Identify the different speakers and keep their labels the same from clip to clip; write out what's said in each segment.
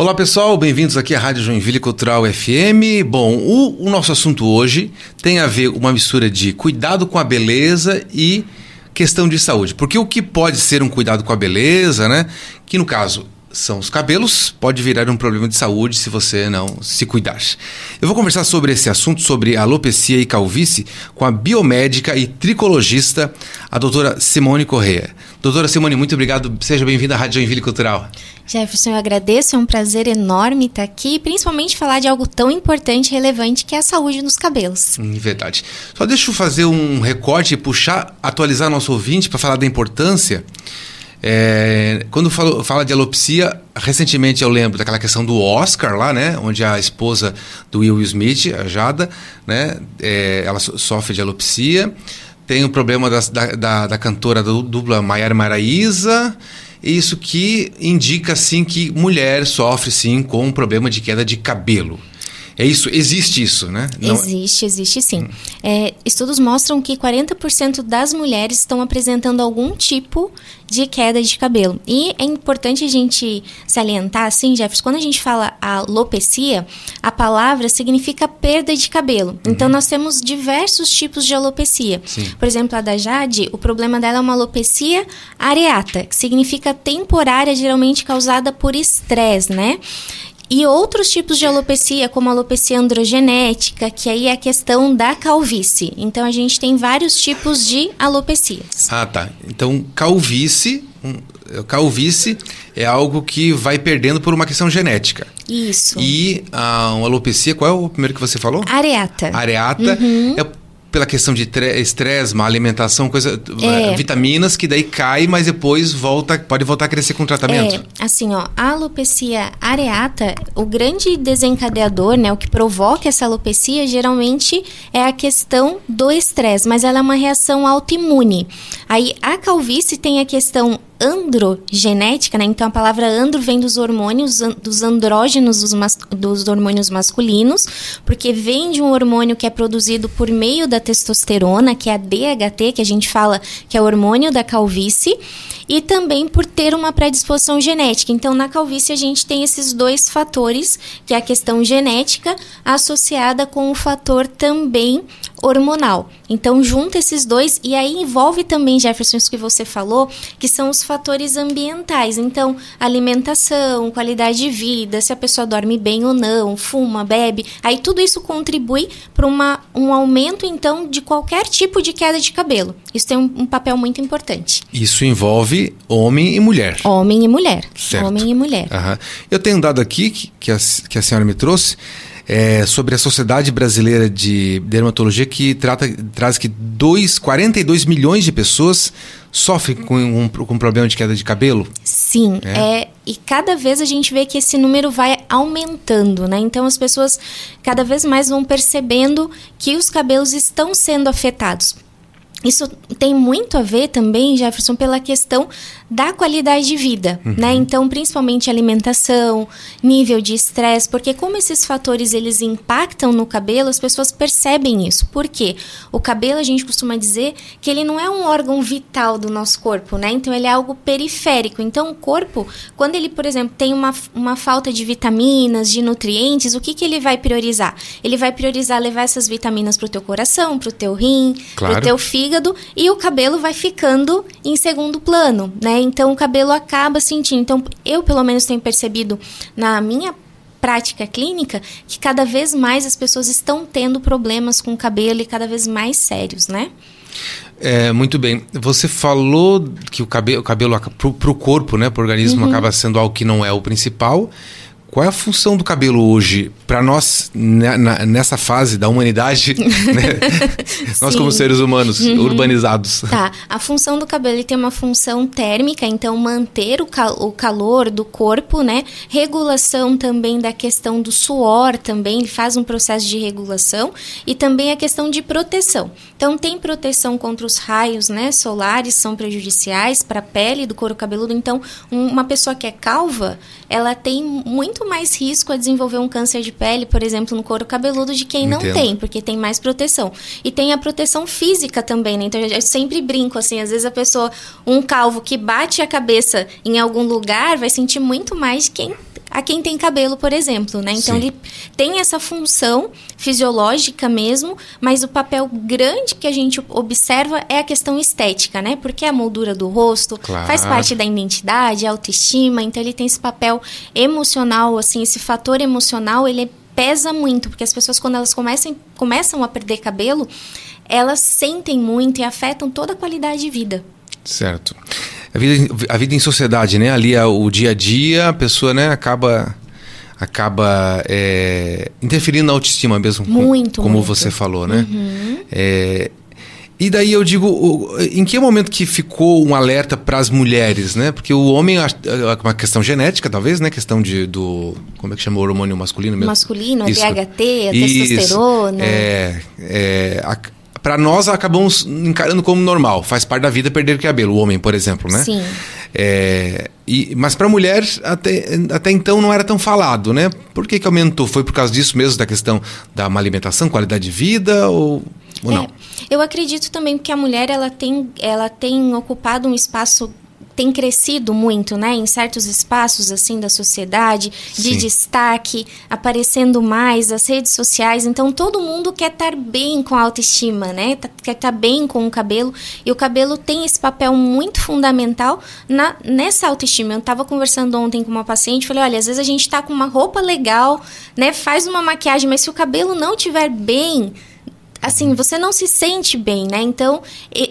Speaker 1: Olá pessoal, bem-vindos aqui à Rádio Joinville Cultural FM. Bom, o, o, nosso assunto hoje tem a ver uma mistura de cuidado com a beleza e questão de saúde. Porque o que pode ser um cuidado com a beleza, né? Que no caso são os cabelos, pode virar um problema de saúde se você não se cuidar. Eu vou conversar sobre esse assunto, sobre alopecia e calvície, com a biomédica e tricologista, a doutora Simone Correia. Doutora Simone, muito obrigado. Seja bem-vinda à Rádio Joinville Cultural.
Speaker 2: Jefferson, eu agradeço, é um prazer enorme estar aqui, principalmente falar de algo tão importante e relevante que é a saúde nos cabelos.
Speaker 1: Hum, verdade. Só deixa eu fazer um recorte e puxar, atualizar nosso ouvinte para falar da importância é, quando falo, fala de alopecia, recentemente eu lembro daquela questão do Oscar lá, né? Onde a esposa do Will Smith, a Jada, né? É, ela so, sofre de alopecia. Tem o problema das, da, da, da, cantora do, dupla Maiara Maraíza. Isso que indica, sim, que mulher sofre, sim, com um problema de queda de cabelo. É isso, existe isso, né?
Speaker 2: Não... Existe, existe sim. Hum. É, estudos mostram que 40% das mulheres estão apresentando algum tipo de queda de cabelo. E é importante a gente salientar, assim, Jefferson, quando a gente fala alopecia, a palavra significa perda de cabelo. Uhum. Então, nós temos diversos tipos de alopecia. Sim. Por exemplo, a da Jade, o problema dela é uma alopecia areata, que significa temporária, geralmente causada por estresse, né? E outros tipos de alopecia, como a alopecia androgenética, que aí é a questão da calvície. Então a gente tem vários tipos de alopecias.
Speaker 1: Ah, tá. Então calvície, calvície é algo que vai perdendo por uma questão genética.
Speaker 2: Isso.
Speaker 1: E a uma alopecia, qual é o primeiro que você falou?
Speaker 2: Areata.
Speaker 1: Areata uhum. é pela questão de estresse, má alimentação, coisa, é. vitaminas que daí cai, mas depois volta, pode voltar a crescer com o tratamento.
Speaker 2: É, assim, ó, a alopecia areata, o grande desencadeador, né, o que provoca essa alopecia, geralmente é a questão do estresse, mas ela é uma reação autoimune. Aí a calvície tem a questão androgenética, né? Então a palavra andro vem dos hormônios, dos andrógenos dos, dos hormônios masculinos, porque vem de um hormônio que é produzido por meio da testosterona, que é a DHT, que a gente fala que é o hormônio da calvície, e também por ter uma predisposição genética. Então na calvície a gente tem esses dois fatores, que é a questão genética associada com o fator também hormonal. Então, junta esses dois e aí envolve também, Jefferson, isso que você falou, que são os fatores ambientais. Então, alimentação, qualidade de vida, se a pessoa dorme bem ou não, fuma, bebe. Aí tudo isso contribui para um aumento, então, de qualquer tipo de queda de cabelo. Isso tem um, um papel muito importante.
Speaker 1: Isso envolve homem e mulher.
Speaker 2: Homem e mulher.
Speaker 1: Certo.
Speaker 2: Homem e mulher.
Speaker 1: Eu tenho um dado aqui que, que, a, que a senhora me trouxe é, sobre a Sociedade Brasileira de Dermatologia que trata, traz que dois, 42 milhões de pessoas sofrem com um, com um problema de queda de cabelo.
Speaker 2: Sim, é. é. e cada vez a gente vê que esse número vai aumentando, né? Então as pessoas cada vez mais vão percebendo que os cabelos estão sendo afetados. Isso tem muito a ver também, Jefferson, pela questão da qualidade de vida, uhum. né? Então, principalmente alimentação, nível de estresse, porque como esses fatores eles impactam no cabelo, as pessoas percebem isso. Por quê? O cabelo a gente costuma dizer que ele não é um órgão vital do nosso corpo, né? Então ele é algo periférico. Então o corpo, quando ele, por exemplo, tem uma, uma falta de vitaminas, de nutrientes, o que que ele vai priorizar? Ele vai priorizar levar essas vitaminas para o teu coração, para o teu rim, claro. para o teu fígado e o cabelo vai ficando em segundo plano, né? Então o cabelo acaba sentindo. Então eu pelo menos tenho percebido na minha prática clínica que cada vez mais as pessoas estão tendo problemas com o cabelo e cada vez mais sérios, né?
Speaker 1: É, muito bem. Você falou que o cabelo, o cabelo para o corpo, né, para o organismo, uhum. acaba sendo algo que não é o principal. Qual é a função do cabelo hoje para nós né, na, nessa fase da humanidade, né? nós como seres humanos uhum. urbanizados?
Speaker 2: Tá. A função do cabelo tem uma função térmica, então manter o, cal o calor do corpo, né? Regulação também da questão do suor, também ele faz um processo de regulação e também a questão de proteção. Então tem proteção contra os raios, né? Solares são prejudiciais para a pele do couro cabeludo. Então uma pessoa que é calva, ela tem muito mais risco a desenvolver um câncer de pele, por exemplo, no couro cabeludo, de quem Entendo. não tem, porque tem mais proteção. E tem a proteção física também, né? Então eu sempre brinco assim, às vezes a pessoa, um calvo que bate a cabeça em algum lugar, vai sentir muito mais quem a quem tem cabelo, por exemplo, né? Então Sim. ele tem essa função fisiológica mesmo, mas o papel grande que a gente observa é a questão estética, né? Porque a moldura do rosto claro. faz parte da identidade, autoestima, então ele tem esse papel emocional, assim, esse fator emocional, ele pesa muito, porque as pessoas quando elas começam, começam a perder cabelo, elas sentem muito e afetam toda a qualidade de vida.
Speaker 1: Certo. A vida, a vida em sociedade, né? Ali é o dia a dia, a pessoa né, acaba acaba é, interferindo na autoestima mesmo,
Speaker 2: muito,
Speaker 1: com, como
Speaker 2: muito.
Speaker 1: você falou, né? Uhum. É, e daí eu digo, em que momento que ficou um alerta para as mulheres, né? Porque o homem é uma questão genética, talvez, né? Questão de do como é que chama o hormônio masculino mesmo?
Speaker 2: Masculino, a DHT, a Isso. testosterona.
Speaker 1: É, é a, para nós acabamos encarando como normal, faz parte da vida perder cabelo, o homem, por exemplo, né?
Speaker 2: Sim.
Speaker 1: É, e, mas para mulher até, até então não era tão falado, né? Por que, que aumentou? Foi por causa disso mesmo, da questão da uma alimentação, qualidade de vida ou, ou não? É,
Speaker 2: eu acredito também que a mulher ela tem, ela tem ocupado um espaço tem crescido muito, né, em certos espaços assim da sociedade, de Sim. destaque, aparecendo mais as redes sociais. Então todo mundo quer estar bem com a autoestima, né? Tá, quer estar bem com o cabelo e o cabelo tem esse papel muito fundamental na nessa autoestima. Eu estava conversando ontem com uma paciente, falei, olha, às vezes a gente está com uma roupa legal, né, faz uma maquiagem, mas se o cabelo não estiver bem, assim, você não se sente bem, né? Então,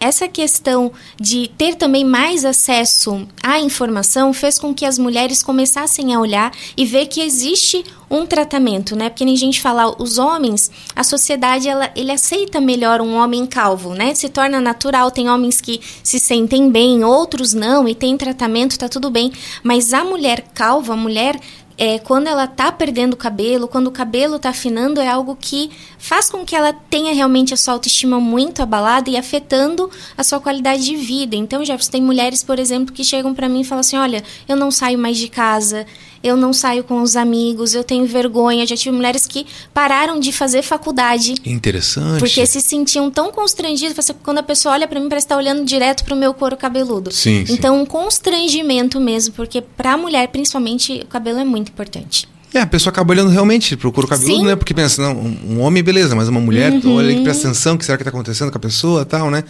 Speaker 2: essa questão de ter também mais acesso à informação fez com que as mulheres começassem a olhar e ver que existe um tratamento, né? Porque nem gente fala, os homens, a sociedade, ela, ele aceita melhor um homem calvo, né? Se torna natural, tem homens que se sentem bem, outros não, e tem tratamento, tá tudo bem. Mas a mulher calva, a mulher é, quando ela está perdendo o cabelo, quando o cabelo está afinando, é algo que faz com que ela tenha realmente a sua autoestima muito abalada e afetando a sua qualidade de vida. Então, Jefferson, tem mulheres, por exemplo, que chegam para mim e falam assim: olha, eu não saio mais de casa, eu não saio com os amigos, eu tenho vergonha. Já tive mulheres que pararam de fazer faculdade.
Speaker 1: Interessante.
Speaker 2: Porque se sentiam tão constrangidas. Quando a pessoa olha para mim, parece estar tá olhando direto para o meu couro cabeludo.
Speaker 1: Sim,
Speaker 2: então, sim. um constrangimento mesmo, porque para a mulher, principalmente, o cabelo é muito importante.
Speaker 1: É, a pessoa acaba olhando realmente pro couro cabeludo, Sim. né? Porque pensa, não, um homem, beleza, mas uma mulher, uhum. olha que presta atenção, o que será que está acontecendo com a pessoa tal, né?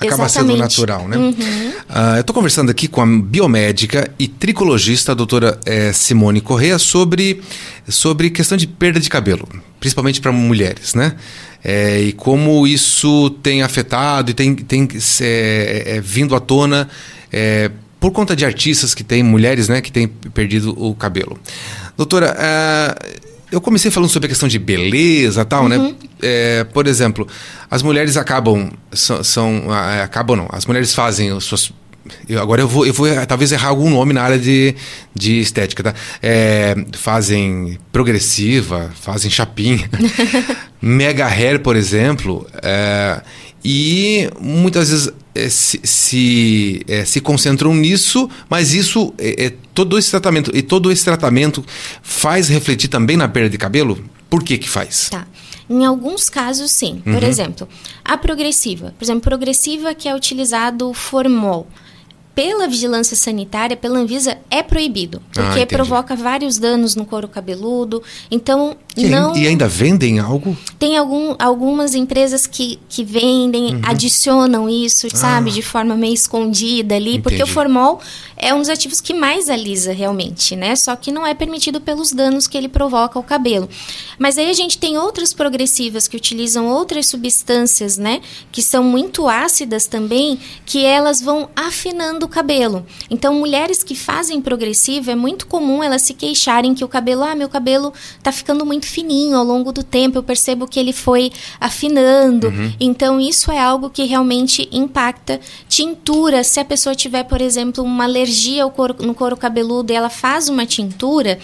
Speaker 1: acaba Exatamente. sendo natural, né? Uhum. Uh, eu estou conversando aqui com a biomédica e tricologista, a doutora eh, Simone Correa, sobre, sobre questão de perda de cabelo, principalmente para mulheres, né? É, e como isso tem afetado e tem, tem é, é, vindo à tona por conta de artistas que têm, mulheres, né, que têm perdido o cabelo. Doutora, uh, eu comecei falando sobre a questão de beleza tal, né? uhum. né? É, por exemplo, as mulheres acabam. São, são. É, acabam não. As mulheres fazem as suas. Eu, agora eu vou, eu vou talvez errar algum nome na área de, de estética, tá? É, fazem progressiva, fazem chapinha. Mega hair, por exemplo. É, e muitas vezes se, se, é, se, concentram nisso, mas isso é, é, todo esse tratamento e todo esse tratamento faz refletir também na perda de cabelo. Por que que faz?
Speaker 2: Tá. Em alguns casos, sim. Por uhum. exemplo, a progressiva. Por exemplo, progressiva que é utilizado formol pela vigilância sanitária, pela Anvisa, é proibido. Ah, porque ah, provoca vários danos no couro cabeludo. Então,
Speaker 1: e
Speaker 2: não.
Speaker 1: E ainda vendem algo?
Speaker 2: Tem algum, algumas empresas que, que vendem, uhum. adicionam isso, ah. sabe, de forma meio escondida ali, Entendi. porque o formol é um dos ativos que mais alisa realmente, né? Só que não é permitido pelos danos que ele provoca ao cabelo. Mas aí a gente tem outras progressivas que utilizam outras substâncias, né? Que são muito ácidas também, que elas vão afinando o cabelo. Então, mulheres que fazem progressiva, é muito comum elas se queixarem que o cabelo, ah, meu cabelo tá ficando muito fininho ao longo do tempo, eu percebo que ele foi afinando. Uhum. Então, isso é algo que realmente impacta. Tintura, se a pessoa tiver, por exemplo, uma alergia ao couro, no couro cabeludo e ela faz uma tintura,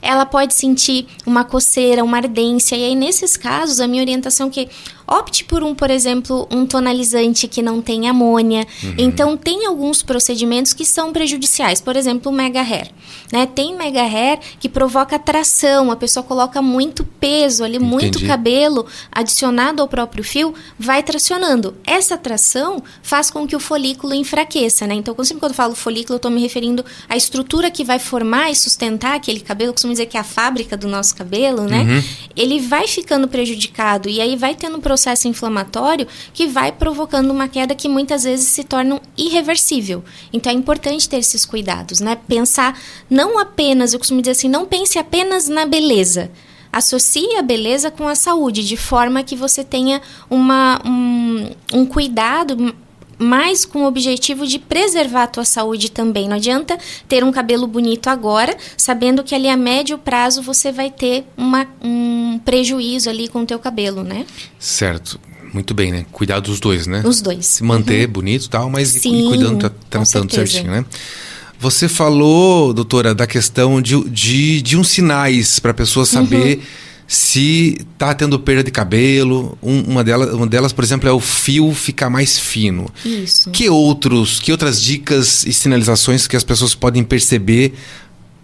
Speaker 2: ela pode sentir uma coceira, uma ardência. E aí, nesses casos, a minha orientação é que Opte por um, por exemplo, um tonalizante que não tem amônia. Uhum. Então, tem alguns procedimentos que são prejudiciais. Por exemplo, o mega hair. Né? Tem mega hair que provoca tração, a pessoa coloca muito peso ali, Entendi. muito cabelo adicionado ao próprio fio, vai tracionando. Essa tração faz com que o folículo enfraqueça, né? Então, sempre quando eu falo folículo, eu estou me referindo à estrutura que vai formar e sustentar aquele cabelo, eu costumo dizer que é a fábrica do nosso cabelo, né? Uhum. Ele vai ficando prejudicado e aí vai tendo um processo inflamatório que vai provocando uma queda que muitas vezes se torna irreversível. Então, é importante ter esses cuidados, né? Pensar não apenas, eu costumo dizer assim, não pense apenas na beleza. Associe a beleza com a saúde, de forma que você tenha uma, um, um cuidado mais com o objetivo de preservar a tua saúde também. Não adianta ter um cabelo bonito agora, sabendo que ali a médio prazo você vai ter uma, um prejuízo ali com o teu cabelo, né?
Speaker 1: Certo. Muito bem, né? Cuidar dos dois, né?
Speaker 2: Os dois.
Speaker 1: Se manter uhum. bonito e tal, mas Sim, cuidando, tratando certinho, né? Você falou, doutora, da questão de, de, de uns sinais para a pessoa saber uhum. Se está tendo perda de cabelo. Um, uma, delas, uma delas, por exemplo, é o fio ficar mais fino.
Speaker 2: Isso.
Speaker 1: Que outros, que outras dicas e sinalizações que as pessoas podem perceber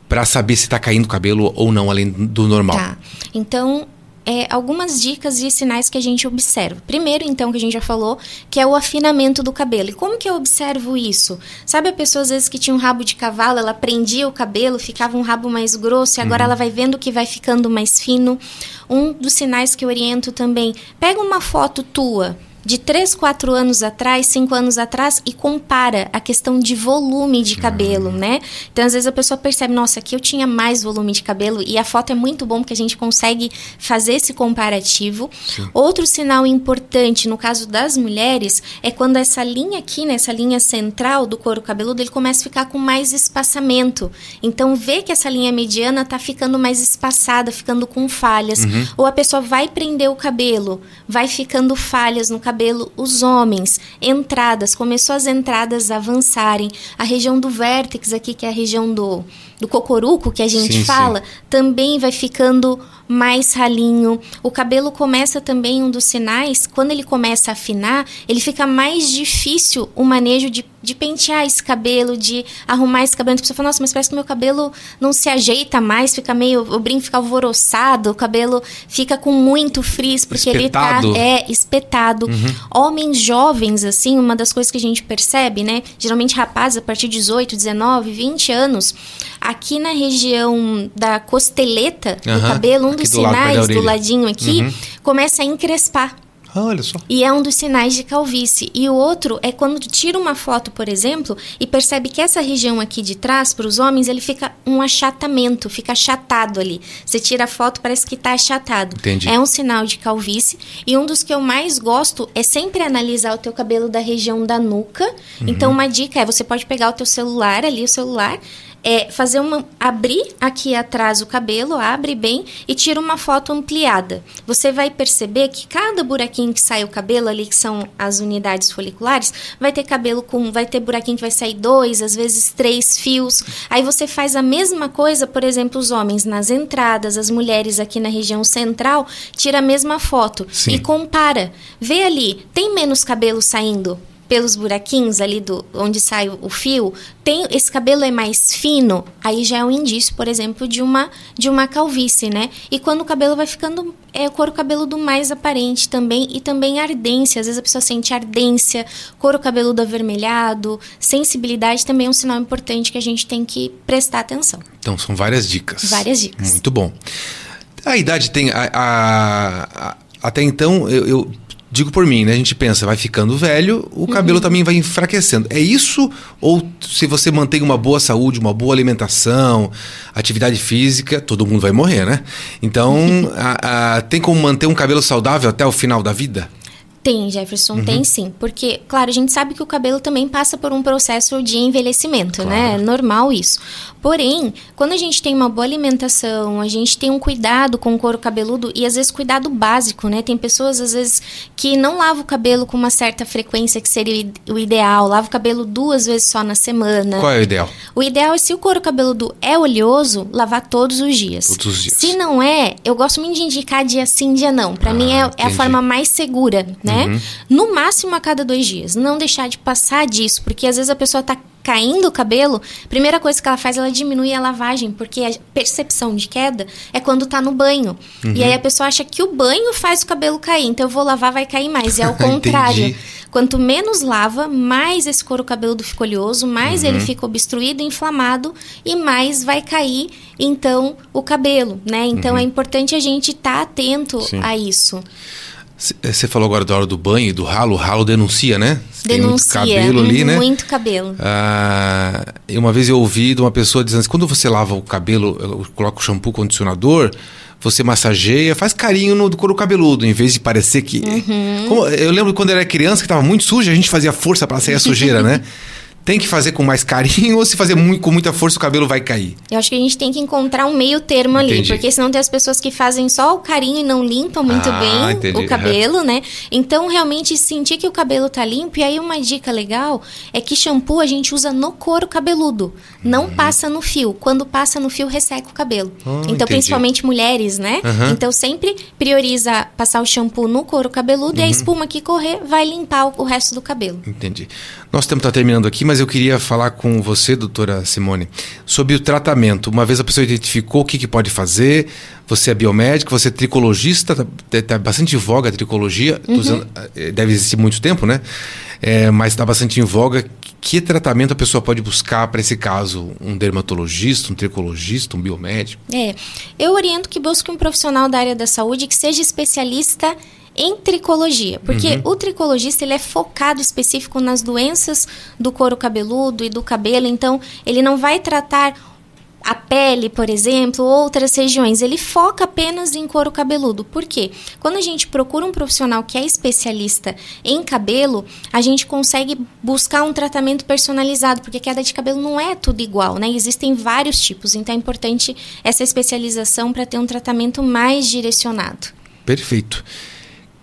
Speaker 1: para saber se está caindo cabelo ou não, além do normal?
Speaker 2: Tá. Então, é, algumas dicas e sinais que a gente observa. Primeiro, então, que a gente já falou, que é o afinamento do cabelo. E como que eu observo isso? Sabe a pessoa, às vezes, que tinha um rabo de cavalo, ela prendia o cabelo, ficava um rabo mais grosso, e agora uhum. ela vai vendo que vai ficando mais fino. Um dos sinais que eu oriento também, pega uma foto tua, de 3, 4 anos atrás, 5 anos atrás e compara a questão de volume de cabelo, né? Então, às vezes a pessoa percebe, nossa, aqui eu tinha mais volume de cabelo e a foto é muito bom porque a gente consegue fazer esse comparativo. Sim. Outro sinal importante no caso das mulheres é quando essa linha aqui, né, essa linha central do couro cabeludo, ele começa a ficar com mais espaçamento. Então, vê que essa linha mediana tá ficando mais espaçada, ficando com falhas. Uhum. Ou a pessoa vai prender o cabelo, vai ficando falhas no cabelo cabelo os homens, entradas, começou as entradas a avançarem. A região do vértex aqui, que é a região do, do cocoruco que a gente sim, fala, sim. também vai ficando mais ralinho. O cabelo começa também um dos sinais, quando ele começa a afinar, ele fica mais difícil o manejo de, de pentear esse cabelo, de arrumar esse cabelo. A pessoa fala, nossa, mas parece que meu cabelo não se ajeita mais, fica meio, o brinco fica alvoroçado, o cabelo fica com muito frizz, porque espetado. ele tá é espetado. Uhum. Homens jovens, assim, uma das coisas que a gente percebe, né? Geralmente rapazes a partir de 18, 19, 20 anos, aqui na região da costeleta uhum. do cabelo, um dos sinais lado, do ladinho aqui, uhum. começa a encrespar.
Speaker 1: Ah, olha só.
Speaker 2: E é um dos sinais de calvície. E o outro é quando tira uma foto, por exemplo, e percebe que essa região aqui de trás, para os homens, ele fica um achatamento, fica achatado ali. Você tira a foto, parece que está achatado.
Speaker 1: Entendi.
Speaker 2: É um sinal de calvície. E um dos que eu mais gosto é sempre analisar o teu cabelo da região da nuca. Uhum. Então, uma dica é, você pode pegar o teu celular ali, o celular, é fazer uma abrir aqui atrás o cabelo, abre bem e tira uma foto ampliada. Você vai perceber que cada buraquinho que sai o cabelo ali, que são as unidades foliculares, vai ter cabelo com, vai ter buraquinho que vai sair dois, às vezes três fios. Aí você faz a mesma coisa, por exemplo, os homens nas entradas, as mulheres aqui na região central, tira a mesma foto Sim. e compara. Vê ali, tem menos cabelo saindo? Pelos buraquinhos ali do onde sai o fio, tem esse cabelo é mais fino, aí já é um indício, por exemplo, de uma de uma calvície, né? E quando o cabelo vai ficando é o couro cabeludo mais aparente também e também ardência, às vezes a pessoa sente ardência, couro cabeludo avermelhado, sensibilidade também é um sinal importante que a gente tem que prestar atenção.
Speaker 1: Então são várias dicas.
Speaker 2: Várias dicas.
Speaker 1: Muito bom. A idade tem a, a, a até então eu, eu digo por mim, né? A gente pensa, vai ficando velho, o cabelo uhum. também vai enfraquecendo. É isso? Ou se você mantém uma boa saúde, uma boa alimentação, atividade física, todo mundo vai morrer, né? Então, a, a, tem como manter um cabelo saudável até o final da vida?
Speaker 2: Tem, Jefferson, uhum. tem sim. Porque, claro, a gente sabe que o cabelo também passa por um processo de envelhecimento, né? claro. né? É normal isso. Porém, quando a gente tem uma boa alimentação, a gente tem um cuidado com o couro cabeludo e às vezes cuidado básico, né? Tem pessoas, às vezes, que não lavam o cabelo com uma certa frequência que seria o ideal, lava o cabelo duas vezes só na semana.
Speaker 1: Qual é o ideal?
Speaker 2: O ideal é se o couro cabeludo é oleoso, lavar todos os dias.
Speaker 1: Todos os dias.
Speaker 2: Se não é, eu gosto muito de indicar dia sim, dia não. Para ah, mim é, é, a forma mais segura, né? Né? Uhum. No máximo a cada dois dias. Não deixar de passar disso, porque às vezes a pessoa tá caindo o cabelo, primeira coisa que ela faz, ela diminui a lavagem, porque a percepção de queda é quando tá no banho. Uhum. E aí a pessoa acha que o banho faz o cabelo cair, então eu vou lavar, vai cair mais. E é o contrário. Quanto menos lava, mais esse couro cabeludo fica oleoso, mais uhum. ele fica obstruído, inflamado e mais vai cair, então, o cabelo, né? Então uhum. é importante a gente estar tá atento Sim. a isso.
Speaker 1: Você falou agora da hora do banho, do ralo. O ralo denuncia, né?
Speaker 2: denuncia.
Speaker 1: Tem muito cabelo ali, né?
Speaker 2: Muito cabelo.
Speaker 1: Ah, uma vez eu ouvi de uma pessoa dizendo assim, quando você lava o cabelo, coloca o shampoo, condicionador, você massageia, faz carinho no couro cabeludo, em vez de parecer que... Uhum. Como, eu lembro quando eu era criança, que estava muito suja, a gente fazia força para sair a sujeira, né? tem que fazer com mais carinho ou se fazer muito, com muita força o cabelo vai cair?
Speaker 2: Eu acho que a gente tem que encontrar um meio termo ali, entendi. porque senão tem as pessoas que fazem só o carinho e não limpam muito ah, bem entendi. o cabelo, né? Então realmente sentir que o cabelo tá limpo e aí uma dica legal é que shampoo a gente usa no couro cabeludo, não uhum. passa no fio. Quando passa no fio resseca o cabelo. Oh, então entendi. principalmente mulheres, né? Uhum. Então sempre prioriza passar o shampoo no couro cabeludo e a uhum. espuma que correr vai limpar o resto do cabelo.
Speaker 1: Entendi. Nosso tempo está terminando aqui, mas eu queria falar com você, doutora Simone, sobre o tratamento. Uma vez a pessoa identificou o que, que pode fazer, você é biomédico, você é tricologista, está tá bastante em voga a tricologia, uhum. usando, eh, deve existir muito tempo, né? É, mas está bastante em voga. Que tratamento a pessoa pode buscar para esse caso? Um dermatologista, um tricologista, um biomédico?
Speaker 2: É, eu oriento que busque um profissional da área da saúde que seja especialista em tricologia, porque uhum. o tricologista ele é focado específico nas doenças do couro cabeludo e do cabelo, então ele não vai tratar a pele, por exemplo, outras regiões, ele foca apenas em couro cabeludo. Por quê? Quando a gente procura um profissional que é especialista em cabelo, a gente consegue buscar um tratamento personalizado, porque queda de cabelo não é tudo igual, né? Existem vários tipos, então é importante essa especialização para ter um tratamento mais direcionado.
Speaker 1: Perfeito.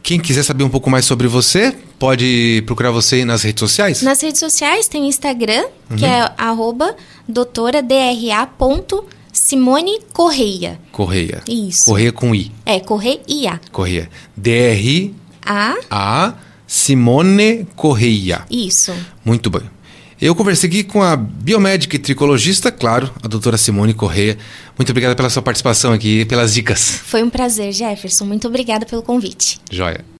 Speaker 1: Quem quiser saber um pouco mais sobre você, pode procurar você nas redes sociais?
Speaker 2: Nas redes sociais tem o Instagram, uhum. que é arroba doutoradra.simone Correia.
Speaker 1: Correia.
Speaker 2: Isso.
Speaker 1: Correia com I.
Speaker 2: É, Correia.
Speaker 1: Correia. D-R-A. A. Simone Correia.
Speaker 2: Isso.
Speaker 1: Muito bem. Eu conversei aqui com a biomédica e tricologista, claro, a doutora Simone Correia. Muito obrigada pela sua participação aqui e pelas dicas.
Speaker 2: Foi um prazer, Jefferson. Muito obrigada pelo convite.
Speaker 1: Joia.